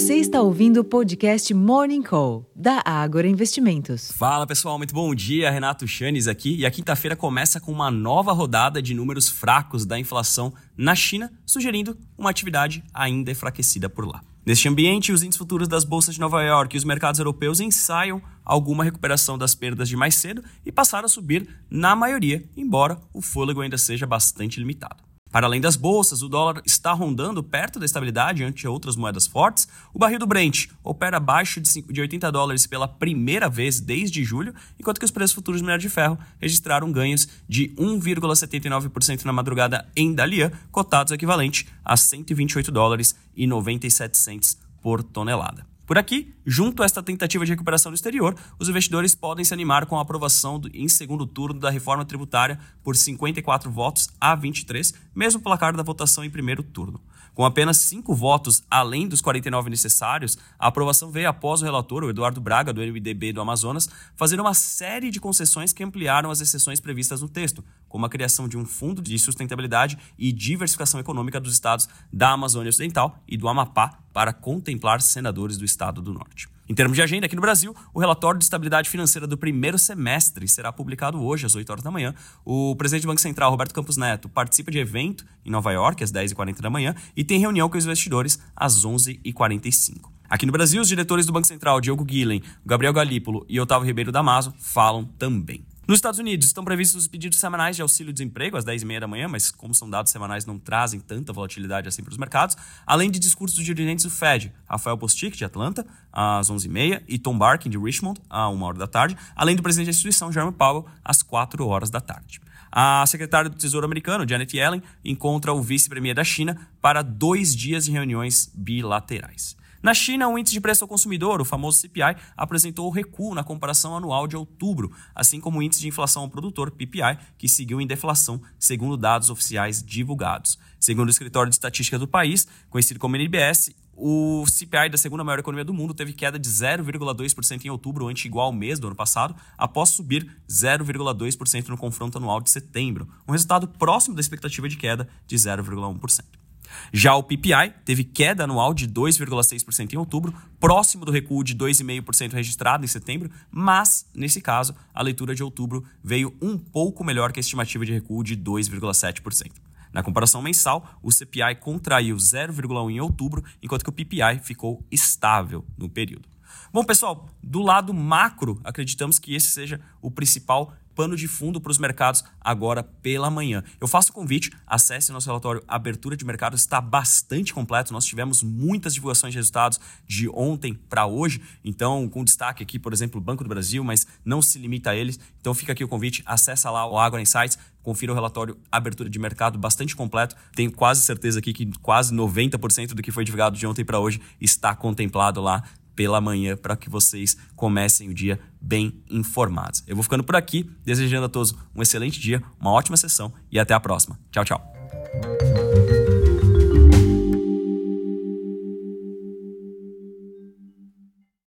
Você está ouvindo o podcast Morning Call, da Ágora Investimentos. Fala pessoal, muito bom dia. Renato Chanes aqui. E a quinta-feira começa com uma nova rodada de números fracos da inflação na China, sugerindo uma atividade ainda enfraquecida por lá. Neste ambiente, os índices futuros das bolsas de Nova York e os mercados europeus ensaiam alguma recuperação das perdas de mais cedo e passaram a subir na maioria, embora o fôlego ainda seja bastante limitado. Para além das bolsas, o dólar está rondando perto da estabilidade ante outras moedas fortes. O barril do Brent opera abaixo de 80 dólares pela primeira vez desde julho, enquanto que os preços futuros do minério de ferro registraram ganhos de 1,79% na madrugada em Dalian, cotados equivalente a 128 dólares e 97 cents por tonelada. Por aqui, junto a esta tentativa de recuperação do exterior, os investidores podem se animar com a aprovação do, em segundo turno da reforma tributária por 54 votos a 23, mesmo placar da votação em primeiro turno. Com apenas cinco votos além dos 49 necessários, a aprovação veio após o relator, o Eduardo Braga, do MDB do Amazonas, fazer uma série de concessões que ampliaram as exceções previstas no texto, como a criação de um fundo de sustentabilidade e diversificação econômica dos estados da Amazônia Ocidental e do Amapá para contemplar senadores do estado do Norte. Em termos de agenda, aqui no Brasil, o relatório de estabilidade financeira do primeiro semestre será publicado hoje, às 8 horas da manhã. O presidente do Banco Central, Roberto Campos Neto, participa de evento em Nova York, às 10h40 da manhã, e tem reunião com os investidores às 11h45. Aqui no Brasil, os diretores do Banco Central, Diogo Guilhem, Gabriel Galípolo e Otávio Ribeiro Damaso, falam também. Nos Estados Unidos, estão previstos os pedidos semanais de auxílio-desemprego às 10h30 da manhã, mas como são dados semanais, não trazem tanta volatilidade assim para os mercados, além de discursos dos dirigentes do Fed, Rafael Postic, de Atlanta, às 11h30, e Tom Barkin, de Richmond, à 1 hora da tarde, além do presidente da instituição, Jerome Powell, às 4 horas da tarde. A secretária do Tesouro americano, Janet Yellen, encontra o vice-premier da China para dois dias de reuniões bilaterais. Na China, o índice de preço ao consumidor, o famoso CPI, apresentou recuo na comparação anual de outubro, assim como o índice de inflação ao produtor, PPI, que seguiu em deflação, segundo dados oficiais divulgados. Segundo o escritório de estatística do país, conhecido como NBS, o CPI da segunda maior economia do mundo teve queda de 0,2% em outubro, ante igual ao mês do ano passado, após subir 0,2% no confronto anual de setembro, um resultado próximo da expectativa de queda de 0,1%. Já o PPI teve queda anual de 2,6% em outubro, próximo do recuo de 2,5% registrado em setembro, mas, nesse caso, a leitura de outubro veio um pouco melhor que a estimativa de recuo de 2,7%. Na comparação mensal, o CPI contraiu 0,1 em outubro, enquanto que o PPI ficou estável no período. Bom, pessoal, do lado macro, acreditamos que esse seja o principal pano de fundo para os mercados agora pela manhã. Eu faço o convite, acesse nosso relatório Abertura de Mercado, está bastante completo. Nós tivemos muitas divulgações de resultados de ontem para hoje, então com destaque aqui, por exemplo, o Banco do Brasil, mas não se limita a eles. Então fica aqui o convite, acessa lá o Agro Insights, confira o relatório Abertura de Mercado bastante completo. Tenho quase certeza aqui que quase 90% do que foi divulgado de ontem para hoje está contemplado lá pela manhã para que vocês comecem o dia bem informados. Eu vou ficando por aqui, desejando a todos um excelente dia, uma ótima sessão e até a próxima. Tchau, tchau.